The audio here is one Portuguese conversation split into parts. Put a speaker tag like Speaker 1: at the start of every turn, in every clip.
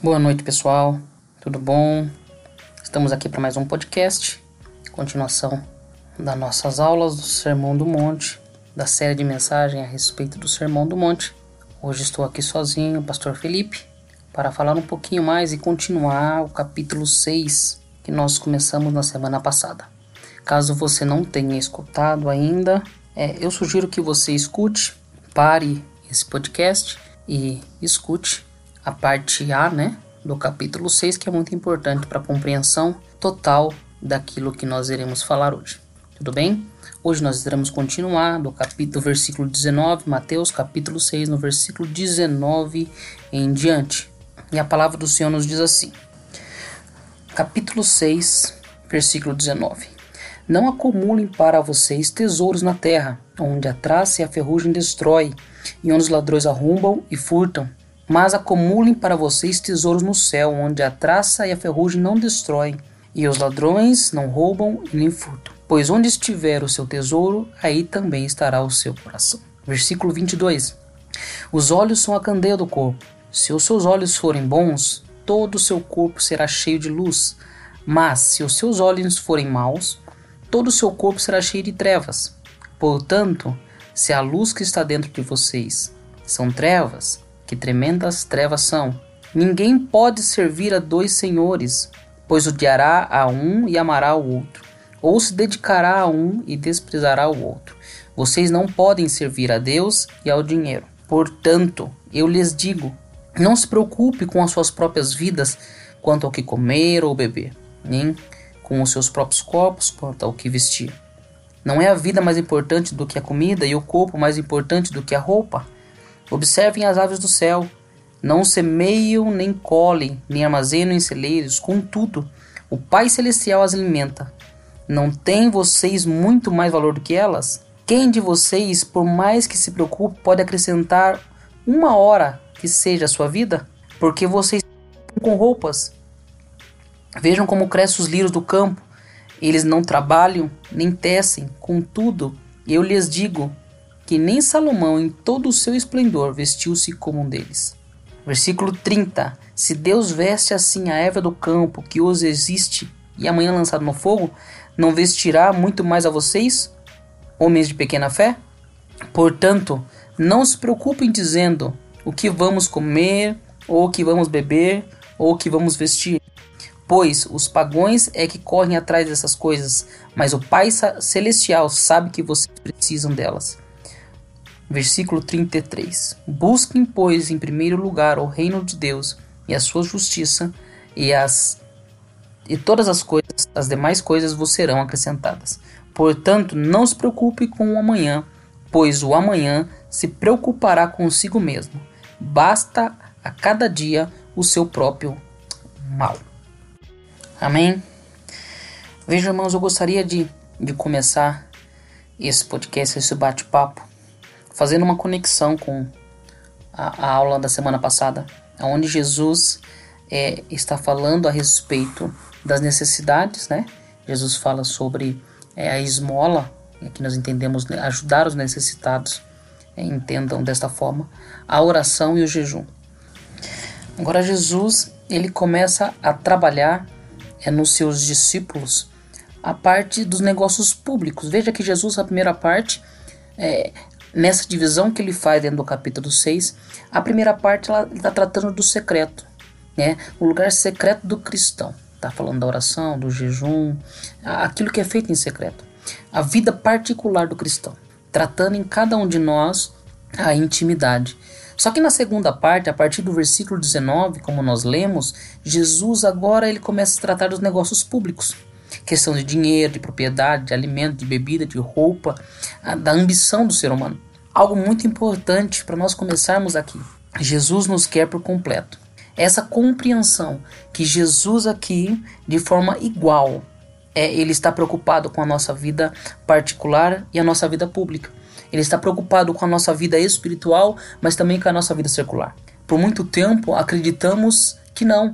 Speaker 1: Boa noite, pessoal. Tudo bom? Estamos aqui para mais um podcast, continuação das nossas aulas do Sermão do Monte, da série de mensagem a respeito do Sermão do Monte. Hoje estou aqui sozinho, Pastor Felipe, para falar um pouquinho mais e continuar o capítulo 6 que nós começamos na semana passada. Caso você não tenha escutado ainda, é, eu sugiro que você escute, pare esse podcast e escute a parte A, né, do capítulo 6, que é muito importante para a compreensão total daquilo que nós iremos falar hoje. Tudo bem? Hoje nós iremos continuar do capítulo versículo 19, Mateus capítulo 6, no versículo 19 em diante. E a palavra do Senhor nos diz assim: Capítulo 6, versículo 19. Não acumulem para vocês tesouros na terra, onde a traça e a ferrugem destrói, e onde os ladrões arrombam e furtam mas acumulem para vocês tesouros no céu, onde a traça e a ferrugem não destroem, e os ladrões não roubam nem furtam. Pois onde estiver o seu tesouro, aí também estará o seu coração. Versículo 22. Os olhos são a candeia do corpo. Se os seus olhos forem bons, todo o seu corpo será cheio de luz. Mas se os seus olhos forem maus, todo o seu corpo será cheio de trevas. Portanto, se a luz que está dentro de vocês são trevas, que tremendas trevas são! Ninguém pode servir a dois senhores, pois odiará a um e amará o outro, ou se dedicará a um e desprezará o outro. Vocês não podem servir a Deus e ao dinheiro. Portanto, eu lhes digo: não se preocupe com as suas próprias vidas quanto ao que comer ou beber, nem com os seus próprios corpos quanto ao que vestir. Não é a vida mais importante do que a comida e o corpo mais importante do que a roupa? Observem as aves do céu. Não semeiam, nem colhem, nem armazenam em celeiros, contudo, o Pai Celestial as alimenta. Não tem vocês muito mais valor do que elas? Quem de vocês, por mais que se preocupe, pode acrescentar uma hora que seja a sua vida? Porque vocês com roupas. Vejam como crescem os lírios do campo. Eles não trabalham, nem tecem. Contudo, eu lhes digo que nem Salomão, em todo o seu esplendor, vestiu-se como um deles. Versículo 30: Se Deus veste assim a erva do campo, que hoje existe e amanhã lançado no fogo, não vestirá muito mais a vocês, homens de pequena fé? Portanto, não se preocupem dizendo o que vamos comer, ou o que vamos beber, ou o que vamos vestir. Pois os pagões é que correm atrás dessas coisas, mas o Pai Celestial sabe que vocês precisam delas. Versículo 33. Busquem, pois, em primeiro lugar o reino de Deus e a sua justiça, e as e todas as coisas, as demais coisas vos serão acrescentadas. Portanto, não se preocupe com o amanhã, pois o amanhã se preocupará consigo mesmo. Basta a cada dia o seu próprio mal. Amém? Veja, irmãos, eu gostaria de, de começar esse podcast, esse bate-papo, fazendo uma conexão com a, a aula da semana passada, onde Jesus é, está falando a respeito das necessidades, né? Jesus fala sobre é, a esmola, que nós entendemos né, ajudar os necessitados, é, entendam desta forma, a oração e o jejum. Agora Jesus ele começa a trabalhar é, nos seus discípulos a parte dos negócios públicos. Veja que Jesus, a primeira parte, é, nessa divisão que ele faz dentro do capítulo 6, a primeira parte ela está tratando do secreto, né? o lugar secreto do cristão. Está falando da oração, do jejum, aquilo que é feito em secreto. A vida particular do cristão, tratando em cada um de nós a intimidade. Só que na segunda parte, a partir do versículo 19, como nós lemos, Jesus agora ele começa a tratar dos negócios públicos questão de dinheiro, de propriedade, de alimento, de bebida, de roupa, da ambição do ser humano. Algo muito importante para nós começarmos aqui. Jesus nos quer por completo. Essa compreensão que Jesus aqui, de forma igual, é, ele está preocupado com a nossa vida particular e a nossa vida pública. Ele está preocupado com a nossa vida espiritual, mas também com a nossa vida circular. Por muito tempo acreditamos que não,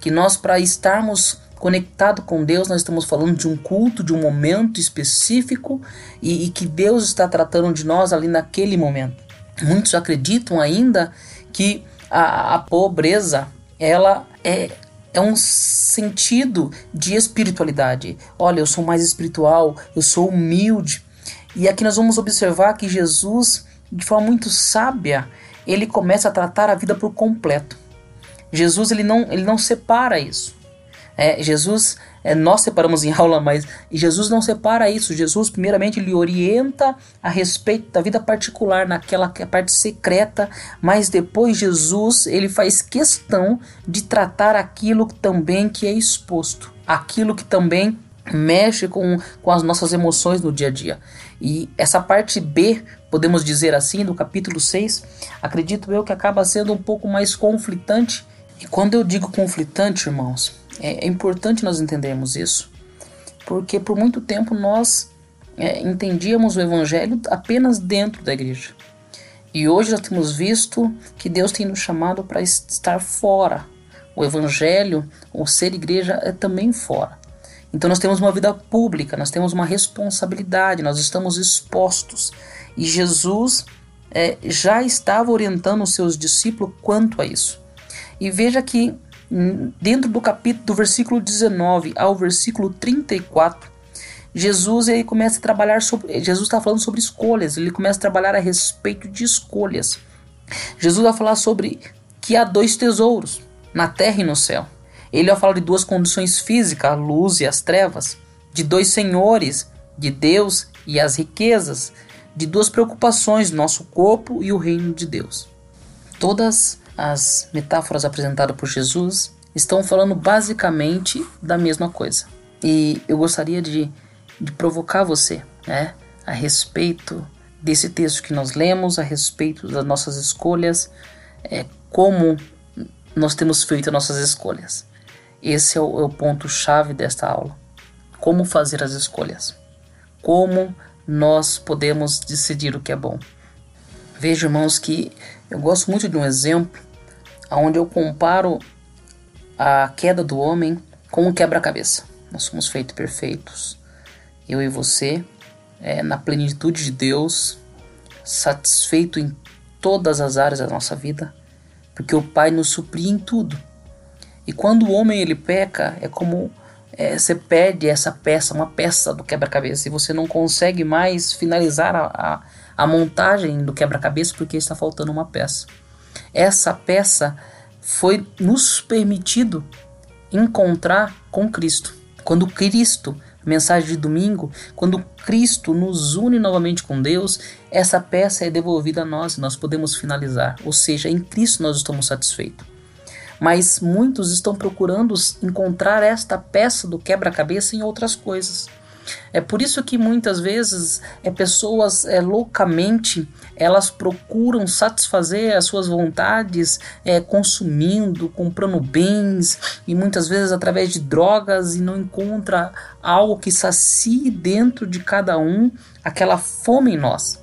Speaker 1: que nós para estarmos conectado com Deus, nós estamos falando de um culto, de um momento específico e, e que Deus está tratando de nós ali naquele momento. Muitos acreditam ainda que a, a pobreza ela é é um sentido de espiritualidade. Olha, eu sou mais espiritual, eu sou humilde. E aqui nós vamos observar que Jesus, de forma muito sábia, ele começa a tratar a vida por completo. Jesus ele não, ele não separa isso. É, Jesus, é, nós separamos em aula, mas Jesus não separa isso. Jesus, primeiramente, ele orienta a respeito da vida particular, naquela parte secreta, mas depois Jesus, ele faz questão de tratar aquilo também que é exposto, aquilo que também mexe com, com as nossas emoções no dia a dia. E essa parte B, podemos dizer assim, do capítulo 6, acredito eu que acaba sendo um pouco mais conflitante. E quando eu digo conflitante, irmãos, é, é importante nós entendermos isso, porque por muito tempo nós é, entendíamos o Evangelho apenas dentro da igreja. E hoje nós temos visto que Deus tem nos chamado para estar fora. O Evangelho, o ser igreja, é também fora. Então nós temos uma vida pública, nós temos uma responsabilidade, nós estamos expostos. E Jesus é, já estava orientando os seus discípulos quanto a isso. E veja que dentro do capítulo do versículo 19 ao versículo 34, Jesus ele começa a trabalhar sobre Jesus está falando sobre escolhas, ele começa a trabalhar a respeito de escolhas. Jesus vai falar sobre que há dois tesouros na terra e no céu. Ele vai falar de duas condições físicas, a luz e as trevas, de dois senhores, de Deus e as riquezas, de duas preocupações, nosso corpo e o reino de Deus. Todas as metáforas apresentadas por Jesus estão falando basicamente da mesma coisa. E eu gostaria de, de provocar você né, a respeito desse texto que nós lemos, a respeito das nossas escolhas, é, como nós temos feito as nossas escolhas. Esse é o, é o ponto-chave desta aula. Como fazer as escolhas. Como nós podemos decidir o que é bom. Veja, irmãos, que eu gosto muito de um exemplo onde eu comparo a queda do homem com um quebra-cabeça. Nós somos feitos perfeitos, eu e você, é, na plenitude de Deus, satisfeito em todas as áreas da nossa vida, porque o Pai nos supria em tudo. E quando o homem ele peca, é como é, você perde essa peça, uma peça do quebra-cabeça, e você não consegue mais finalizar a, a, a montagem do quebra-cabeça porque está faltando uma peça. Essa peça foi nos permitido encontrar com Cristo. Quando Cristo, mensagem de domingo, quando Cristo nos une novamente com Deus, essa peça é devolvida a nós e nós podemos finalizar. Ou seja, em Cristo nós estamos satisfeitos. Mas muitos estão procurando encontrar esta peça do quebra-cabeça em outras coisas. É por isso que muitas vezes é, pessoas é, loucamente elas procuram satisfazer as suas vontades é, consumindo, comprando bens e muitas vezes através de drogas e não encontra algo que sacie dentro de cada um aquela fome em nós.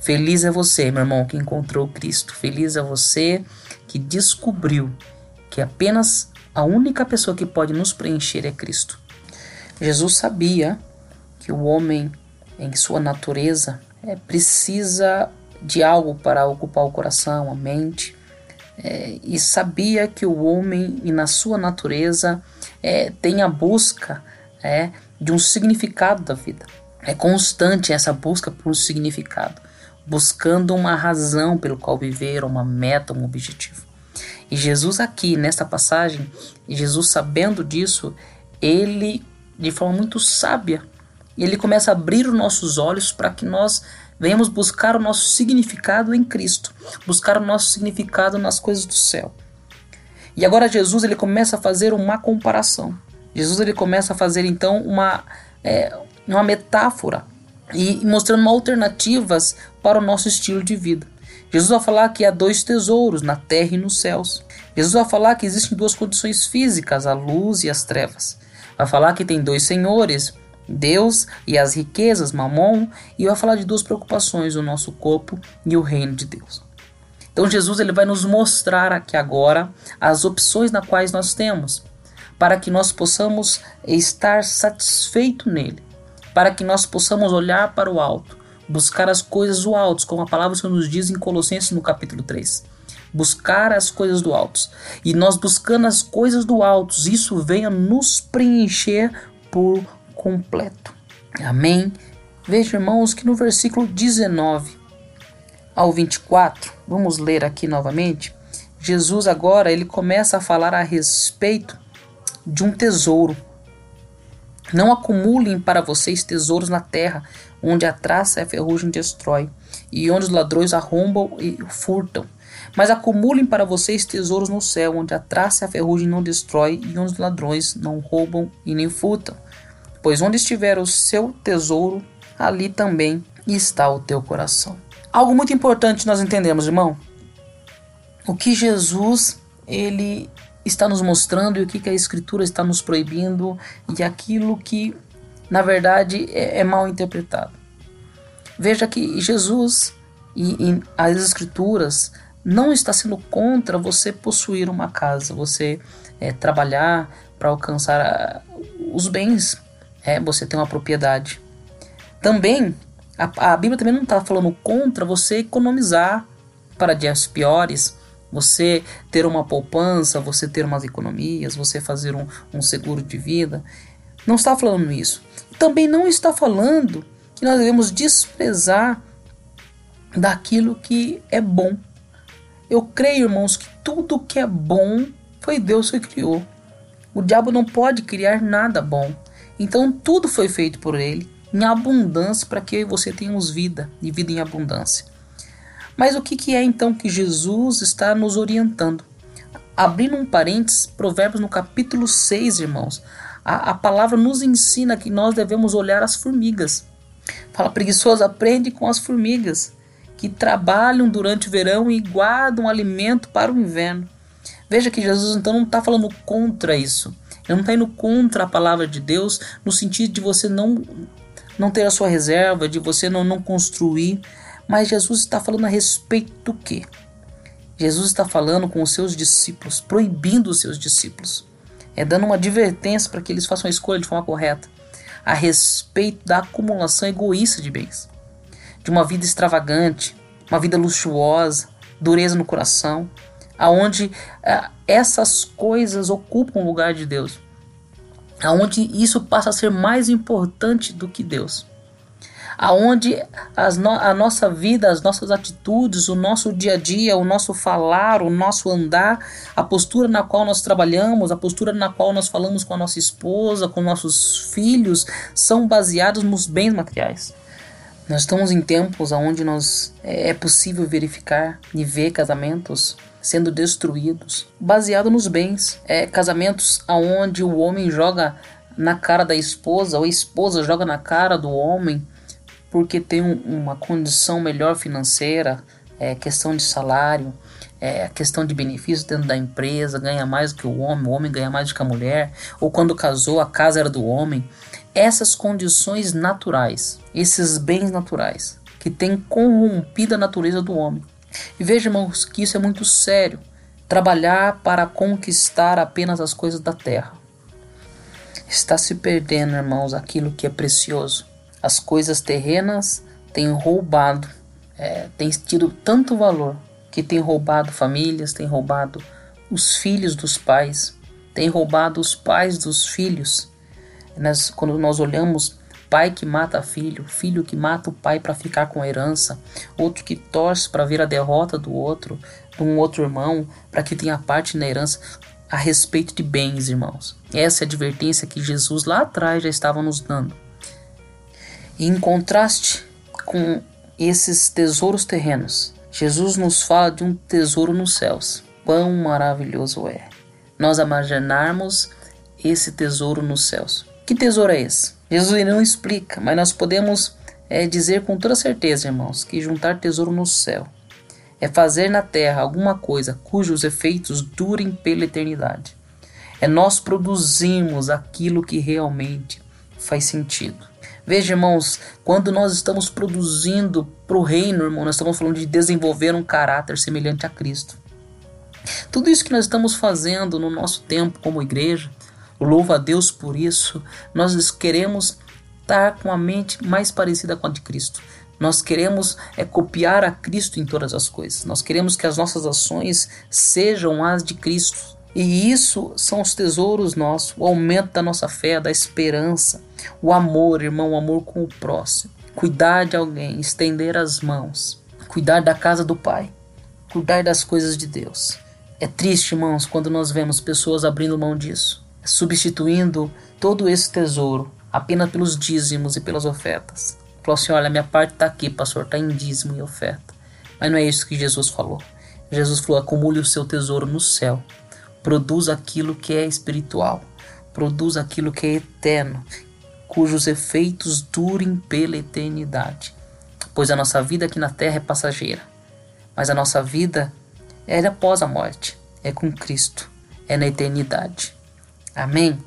Speaker 1: Feliz é você, meu irmão, que encontrou Cristo. Feliz é você que descobriu que apenas a única pessoa que pode nos preencher é Cristo. Jesus sabia que o homem, em sua natureza, é, precisa de algo para ocupar o coração, a mente, é, e sabia que o homem, na sua natureza, é, tem a busca é, de um significado da vida. É constante essa busca por um significado, buscando uma razão pelo qual viver, uma meta, um objetivo. E Jesus aqui, nesta passagem, Jesus sabendo disso, ele, de forma muito sábia, e ele começa a abrir os nossos olhos para que nós venhamos buscar o nosso significado em Cristo, buscar o nosso significado nas coisas do céu. E agora Jesus ele começa a fazer uma comparação. Jesus ele começa a fazer então uma, é, uma metáfora e mostrando alternativas para o nosso estilo de vida. Jesus vai falar que há dois tesouros na terra e nos céus. Jesus vai falar que existem duas condições físicas, a luz e as trevas. Vai falar que tem dois senhores, Deus e as riquezas, Mamon, e vai falar de duas preocupações, o nosso corpo e o reino de Deus. Então Jesus ele vai nos mostrar aqui agora as opções na quais nós temos, para que nós possamos estar satisfeito nele, para que nós possamos olhar para o alto, buscar as coisas do alto, como a palavra Senhor nos diz em Colossenses no capítulo 3. buscar as coisas do alto. E nós buscando as coisas do alto, isso venha nos preencher por completo. Amém. Veja, irmãos, que no versículo 19 ao 24, vamos ler aqui novamente. Jesus agora ele começa a falar a respeito de um tesouro. Não acumulem para vocês tesouros na terra, onde a traça e a ferrugem destrói, e onde os ladrões arrombam e furtam. Mas acumulem para vocês tesouros no céu, onde a traça e a ferrugem não destrói, e onde os ladrões não roubam e nem furtam. Pois onde estiver o seu tesouro, ali também está o teu coração. Algo muito importante nós entendemos, irmão. O que Jesus ele está nos mostrando e o que, a Escritura está nos proibindo e aquilo que, na verdade, é, é mal interpretado. Veja que Jesus e, e as Escrituras não está sendo contra você possuir uma casa, você é, trabalhar para alcançar a, os bens, é, você ter uma propriedade. Também a, a Bíblia também não está falando contra você economizar para dias piores, você ter uma poupança, você ter umas economias, você fazer um, um seguro de vida. Não está falando isso. Também não está falando que nós devemos desprezar daquilo que é bom. Eu creio, irmãos, que tudo que é bom foi Deus que criou. O diabo não pode criar nada bom. Então tudo foi feito por ele em abundância para que eu e você tenhamos vida e vida em abundância. Mas o que, que é então que Jesus está nos orientando? Abrindo um parênteses, Provérbios no capítulo 6, irmãos, a, a palavra nos ensina que nós devemos olhar as formigas. Fala, preguiçoso, aprende com as formigas, que trabalham durante o verão e guardam alimento para o inverno. Veja que Jesus então não está falando contra isso. Ele não está indo contra a palavra de Deus no sentido de você não, não ter a sua reserva, de você não, não construir, mas Jesus está falando a respeito do quê? Jesus está falando com os seus discípulos, proibindo os seus discípulos, é dando uma advertência para que eles façam a escolha de forma correta a respeito da acumulação egoísta de bens, de uma vida extravagante, uma vida luxuosa, dureza no coração, aonde ah, essas coisas ocupam o lugar de Deus, aonde isso passa a ser mais importante do que Deus aonde no a nossa vida, as nossas atitudes, o nosso dia a dia, o nosso falar, o nosso andar, a postura na qual nós trabalhamos, a postura na qual nós falamos com a nossa esposa, com nossos filhos, são baseados nos bens materiais. Nós estamos em tempos onde nós é, é possível verificar e ver casamentos sendo destruídos, baseado nos bens. É, casamentos onde o homem joga na cara da esposa, ou a esposa joga na cara do homem porque tem um, uma condição melhor financeira, é, questão de salário, é, questão de benefício dentro da empresa, ganha mais do que o homem, o homem ganha mais do que a mulher, ou quando casou a casa era do homem. Essas condições naturais, esses bens naturais, que têm corrompido a natureza do homem. E veja, irmãos, que isso é muito sério. Trabalhar para conquistar apenas as coisas da terra. Está se perdendo, irmãos, aquilo que é precioso as coisas terrenas têm roubado, é, têm tido tanto valor que tem roubado famílias, tem roubado os filhos dos pais, tem roubado os pais dos filhos. Nós, quando nós olhamos pai que mata filho, filho que mata o pai para ficar com a herança, outro que torce para ver a derrota do outro, de um outro irmão, para que tenha parte na herança a respeito de bens, irmãos. Essa é a advertência que Jesus lá atrás já estava nos dando. Em contraste com esses tesouros terrenos, Jesus nos fala de um tesouro nos céus. Quão maravilhoso é nós imaginarmos esse tesouro nos céus. Que tesouro é esse? Jesus não explica, mas nós podemos é, dizer com toda certeza, irmãos, que juntar tesouro no céu é fazer na terra alguma coisa cujos efeitos durem pela eternidade. É nós produzirmos aquilo que realmente faz sentido. Veja, irmãos, quando nós estamos produzindo para o reino, irmão, nós estamos falando de desenvolver um caráter semelhante a Cristo. Tudo isso que nós estamos fazendo no nosso tempo como igreja, louvo a Deus por isso, nós queremos estar com a mente mais parecida com a de Cristo, Nós queremos é copiar a Cristo em todas as coisas. Nós queremos que as nossas ações sejam as de Cristo. E isso são os tesouros nossos, o aumento da nossa fé, da esperança, o amor, irmão, o amor com o próximo. Cuidar de alguém, estender as mãos, cuidar da casa do Pai, cuidar das coisas de Deus. É triste, irmãos, quando nós vemos pessoas abrindo mão disso, substituindo todo esse tesouro apenas pelos dízimos e pelas ofertas. Falou assim: olha, minha parte está aqui, pastor, está em dízimo e oferta. Mas não é isso que Jesus falou. Jesus falou: acumule o seu tesouro no céu, produz aquilo que é espiritual, produz aquilo que é eterno, cujos efeitos durem pela eternidade. Pois a nossa vida aqui na terra é passageira, mas a nossa vida é após a morte, é com Cristo, é na eternidade. Amém?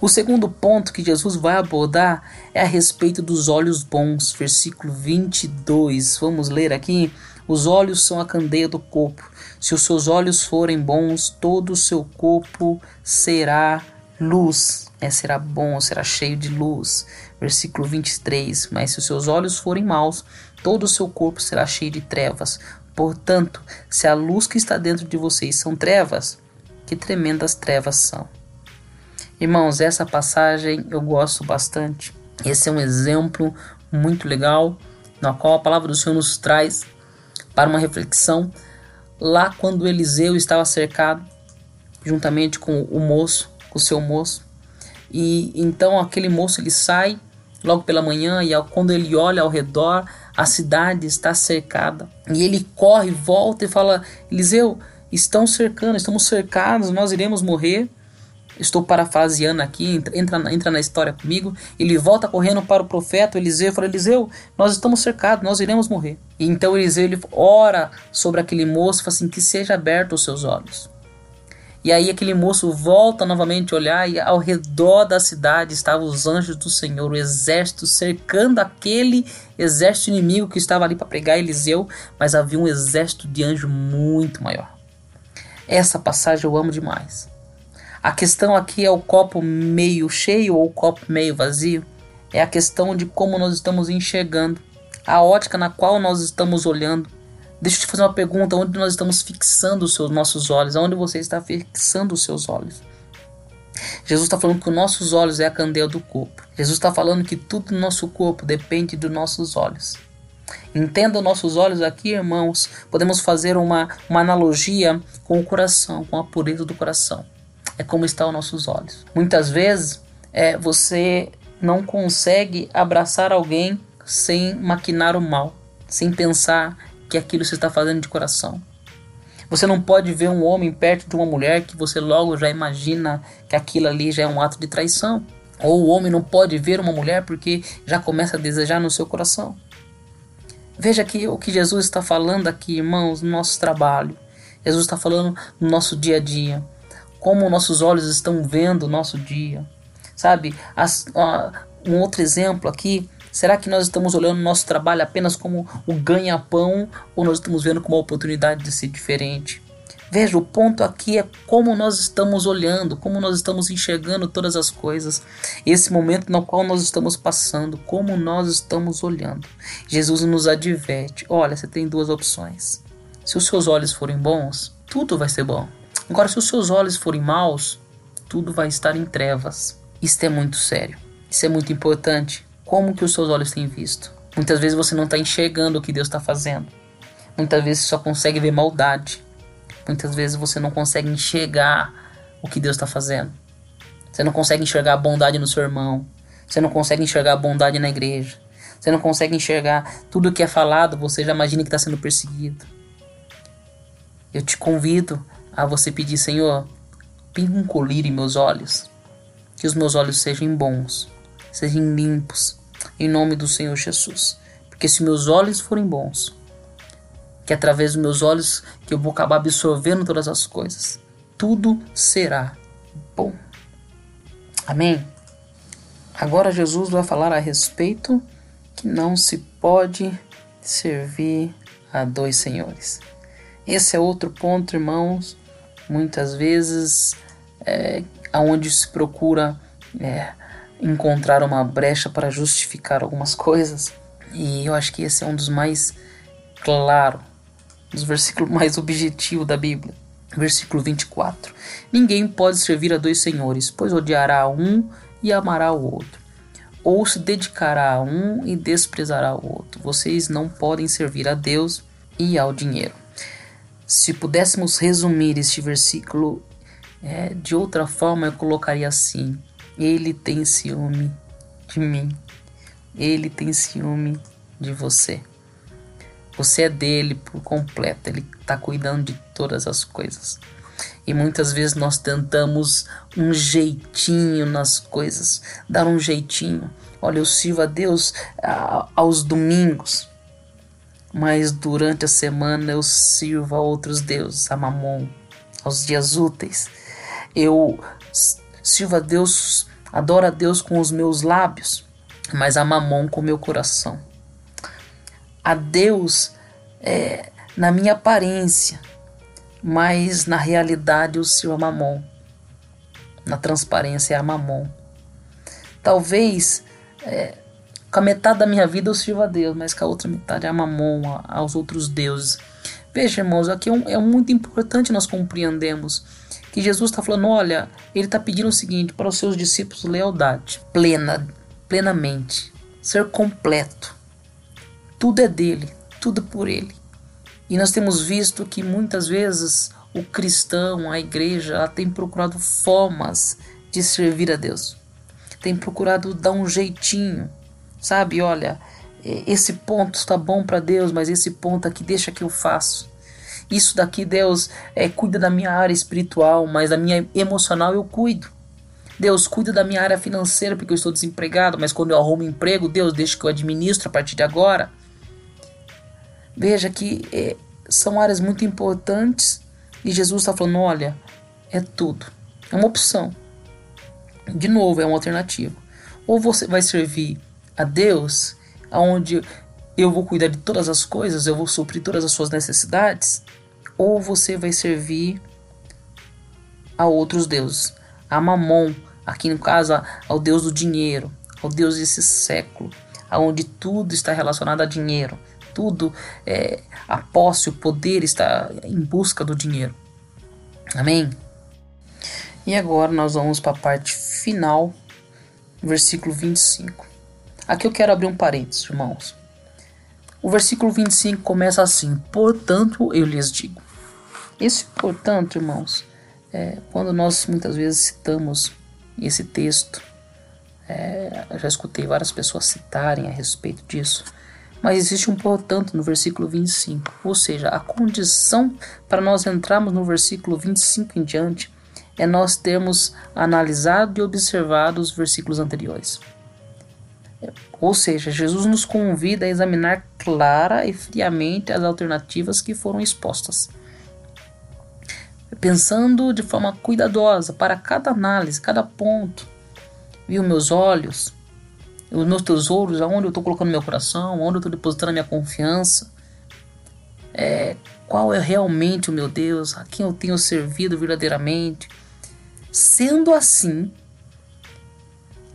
Speaker 1: O segundo ponto que Jesus vai abordar é a respeito dos olhos bons, versículo 22. Vamos ler aqui. Os olhos são a candeia do corpo. Se os seus olhos forem bons, todo o seu corpo será luz. É, será bom, será cheio de luz. Versículo 23. Mas se os seus olhos forem maus, todo o seu corpo será cheio de trevas. Portanto, se a luz que está dentro de vocês são trevas, que tremendas trevas são. Irmãos, essa passagem eu gosto bastante. Esse é um exemplo muito legal, na qual a palavra do Senhor nos traz para uma reflexão. Lá quando Eliseu estava cercado, juntamente com o moço, com o seu moço, e então aquele moço ele sai logo pela manhã e quando ele olha ao redor, a cidade está cercada. E ele corre, volta e fala: Eliseu, estão cercando, estamos cercados, nós iremos morrer. Estou parafraseando aqui, entra, entra na história comigo. Ele volta correndo para o profeta Eliseu e fala: Eliseu, nós estamos cercados, nós iremos morrer. E então Eliseu ele ora sobre aquele moço fala assim: que seja aberto os seus olhos. E aí aquele moço volta novamente a olhar e ao redor da cidade estavam os anjos do Senhor, o exército cercando aquele exército inimigo que estava ali para pregar Eliseu, mas havia um exército de anjo muito maior. Essa passagem eu amo demais. A questão aqui é o copo meio cheio ou o copo meio vazio. É a questão de como nós estamos enxergando, a ótica na qual nós estamos olhando. Deixa eu te fazer uma pergunta: onde nós estamos fixando os seus nossos olhos? Aonde você está fixando os seus olhos? Jesus está falando que os nossos olhos é a candeia do corpo. Jesus está falando que tudo no nosso corpo depende dos nossos olhos. Entenda nossos olhos aqui, irmãos. Podemos fazer uma, uma analogia com o coração, com a pureza do coração é como estão os nossos olhos. Muitas vezes é, você não consegue abraçar alguém sem maquinar o mal, sem pensar que aquilo você está fazendo de coração. Você não pode ver um homem perto de uma mulher que você logo já imagina que aquilo ali já é um ato de traição. Ou o homem não pode ver uma mulher porque já começa a desejar no seu coração. Veja aqui o que Jesus está falando aqui, irmãos, no nosso trabalho. Jesus está falando no nosso dia a dia como nossos olhos estão vendo o nosso dia. Sabe? As, uh, um outro exemplo aqui. Será que nós estamos olhando o nosso trabalho apenas como o ganha-pão ou nós estamos vendo como uma oportunidade de ser diferente? Veja, o ponto aqui é como nós estamos olhando, como nós estamos enxergando todas as coisas. Esse momento no qual nós estamos passando, como nós estamos olhando. Jesus nos adverte: olha, você tem duas opções. Se os seus olhos forem bons, tudo vai ser bom. Agora, se os seus olhos forem maus, tudo vai estar em trevas. Isso é muito sério. Isso é muito importante. Como que os seus olhos têm visto? Muitas vezes você não está enxergando o que Deus está fazendo. Muitas vezes você só consegue ver maldade. Muitas vezes você não consegue enxergar o que Deus está fazendo. Você não consegue enxergar a bondade no seu irmão. Você não consegue enxergar a bondade na igreja. Você não consegue enxergar tudo que é falado, você já imagina que está sendo perseguido. Eu te convido a você pedir, Senhor, pinga um colírio em meus olhos, que os meus olhos sejam bons, sejam limpos, em nome do Senhor Jesus. Porque se meus olhos forem bons, que através dos meus olhos que eu vou acabar absorvendo todas as coisas, tudo será bom. Amém? Agora Jesus vai falar a respeito que não se pode servir a dois senhores. Esse é outro ponto, irmãos, muitas vezes é, aonde se procura é, encontrar uma brecha para justificar algumas coisas. E eu acho que esse é um dos mais claro, dos versículos mais objetivos da Bíblia. Versículo 24: Ninguém pode servir a dois senhores, pois odiará um e amará o outro, ou se dedicará a um e desprezará o outro. Vocês não podem servir a Deus e ao dinheiro. Se pudéssemos resumir este versículo é, de outra forma, eu colocaria assim: Ele tem ciúme de mim, ele tem ciúme de você. Você é dele por completo, ele está cuidando de todas as coisas. E muitas vezes nós tentamos um jeitinho nas coisas, dar um jeitinho. Olha, eu sirvo a Deus aos domingos, mas durante a semana eu sirvo a outros deuses, a Mamon, aos dias úteis. Eu sirvo a Deus, adoro a Deus com os meus lábios, mas a Mamon com o meu coração. A Deus é, na minha aparência, mas na realidade eu sirvo a Mamon. Na transparência é a Mamon. Talvez é, com a metade da minha vida eu sirvo a Deus, mas com a outra metade é a mamon, aos outros deuses. Veja, irmãos, aqui é, um, é muito importante nós compreendemos que Jesus está falando: olha, ele está pedindo o seguinte para os seus discípulos: lealdade plena, plenamente, ser completo. Tudo é dele, tudo por ele. E nós temos visto que muitas vezes o cristão, a igreja, ela tem procurado formas de servir a Deus, tem procurado dar um jeitinho Sabe, olha, esse ponto está bom para Deus, mas esse ponto aqui deixa que eu faço. Isso daqui Deus é, cuida da minha área espiritual, mas da minha emocional eu cuido. Deus cuida da minha área financeira porque eu estou desempregado, mas quando eu arrumo emprego, Deus deixa que eu administro a partir de agora. Veja que é, são áreas muito importantes e Jesus está falando: olha, é tudo. É uma opção. De novo, é uma alternativa. Ou você vai servir a Deus, aonde eu vou cuidar de todas as coisas, eu vou suprir todas as suas necessidades, ou você vai servir a outros deuses, a Mamon, aqui no caso ao Deus do dinheiro, ao Deus desse século, aonde tudo está relacionado a dinheiro, tudo é, a posse, o poder está em busca do dinheiro. Amém? E agora nós vamos para a parte final, versículo 25. Aqui eu quero abrir um parênteses, irmãos. O versículo 25 começa assim: Portanto, eu lhes digo. Esse, portanto, irmãos, é, quando nós muitas vezes citamos esse texto, é, já escutei várias pessoas citarem a respeito disso, mas existe um portanto no versículo 25, ou seja, a condição para nós entrarmos no versículo 25 em diante é nós termos analisado e observado os versículos anteriores. Ou seja, Jesus nos convida a examinar clara e friamente as alternativas que foram expostas. Pensando de forma cuidadosa para cada análise, cada ponto. Viu meus olhos, os meus tesouros, aonde eu estou colocando meu coração, aonde eu estou depositando a minha confiança. É, qual é realmente o meu Deus, a quem eu tenho servido verdadeiramente. Sendo assim,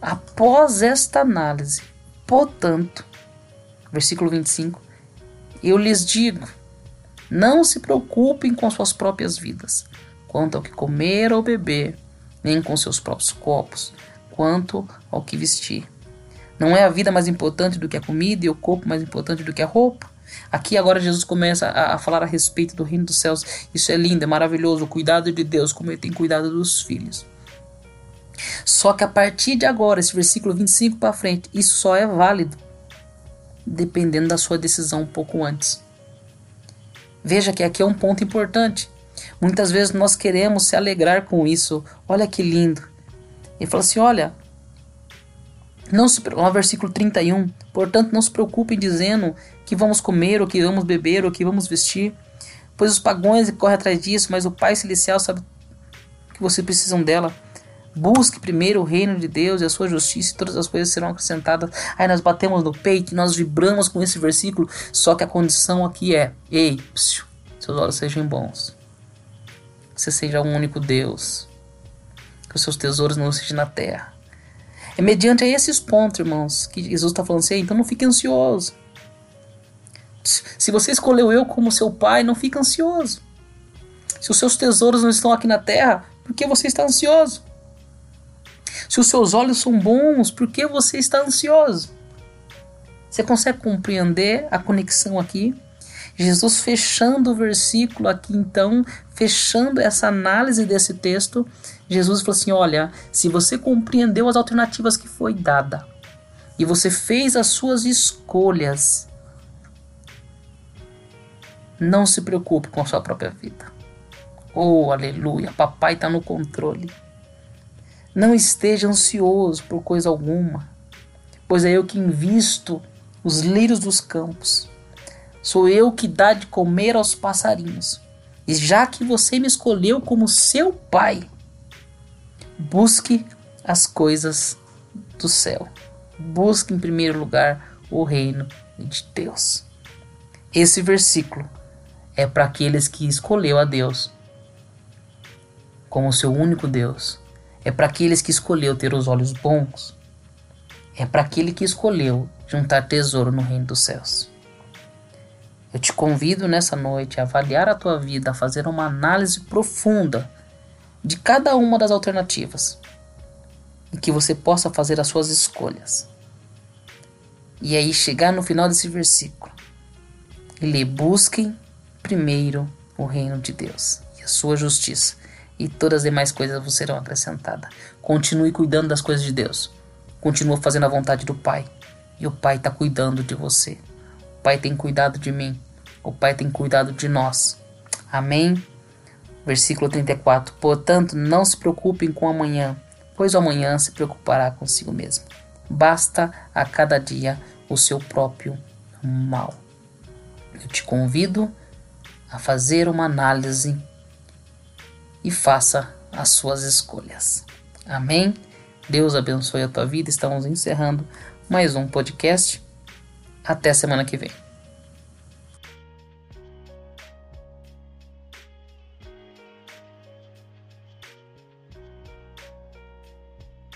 Speaker 1: Após esta análise, portanto, versículo 25, eu lhes digo: não se preocupem com suas próprias vidas, quanto ao que comer ou beber, nem com seus próprios corpos, quanto ao que vestir. Não é a vida mais importante do que a comida e o corpo mais importante do que a roupa? Aqui agora Jesus começa a, a, falar a respeito do reino dos céus. Isso é lindo, é maravilhoso, o cuidado de Deus, como ele tem cuidado dos filhos. Só que a partir de agora, esse versículo 25 para frente, isso só é válido dependendo da sua decisão um pouco antes. Veja que aqui é um ponto importante. Muitas vezes nós queremos se alegrar com isso. Olha que lindo. Ele fala assim: olha, não se, no versículo 31, portanto, não se preocupem dizendo que vamos comer, ou que vamos beber, ou que vamos vestir, pois os pagões correm atrás disso, mas o Pai Celestial sabe que vocês precisam dela. Busque primeiro o reino de Deus e a sua justiça e todas as coisas serão acrescentadas. Aí nós batemos no peito, nós vibramos com esse versículo, só que a condição aqui é: ei, psiu, seus olhos sejam bons. Que você seja um único Deus. Que os seus tesouros não estejam na terra. É mediante esses pontos, irmãos, que Jesus está falando assim: então não fique ansioso. Se você escolheu eu como seu pai, não fica ansioso. Se os seus tesouros não estão aqui na terra, por que você está ansioso? Se os seus olhos são bons, por que você está ansioso? Você consegue compreender a conexão aqui? Jesus fechando o versículo aqui, então, fechando essa análise desse texto, Jesus falou assim: Olha, se você compreendeu as alternativas que foi dada e você fez as suas escolhas, não se preocupe com a sua própria vida. Oh, aleluia, papai está no controle. Não esteja ansioso por coisa alguma, pois é eu que invisto os lírios dos campos. Sou eu que dá de comer aos passarinhos. E já que você me escolheu como seu pai, busque as coisas do céu. Busque em primeiro lugar o reino de Deus. Esse versículo é para aqueles que escolheu a Deus como seu único Deus. É para aqueles que escolheu ter os olhos bons. É para aquele que escolheu juntar tesouro no reino dos céus. Eu te convido nessa noite a avaliar a tua vida, a fazer uma análise profunda de cada uma das alternativas e que você possa fazer as suas escolhas. E aí chegar no final desse versículo e ler: busquem primeiro o reino de Deus e a sua justiça, e todas as demais coisas vos serão acrescentadas. Continue cuidando das coisas de Deus. Continue fazendo a vontade do Pai. E o Pai está cuidando de você. O Pai tem cuidado de mim. O Pai tem cuidado de nós. Amém? Versículo 34. Portanto, não se preocupem com amanhã, pois o amanhã se preocupará consigo mesmo. Basta a cada dia o seu próprio mal. Eu te convido a fazer uma análise e faça as suas escolhas. Amém? Deus abençoe a tua vida. Estamos encerrando mais um podcast. Até semana que vem.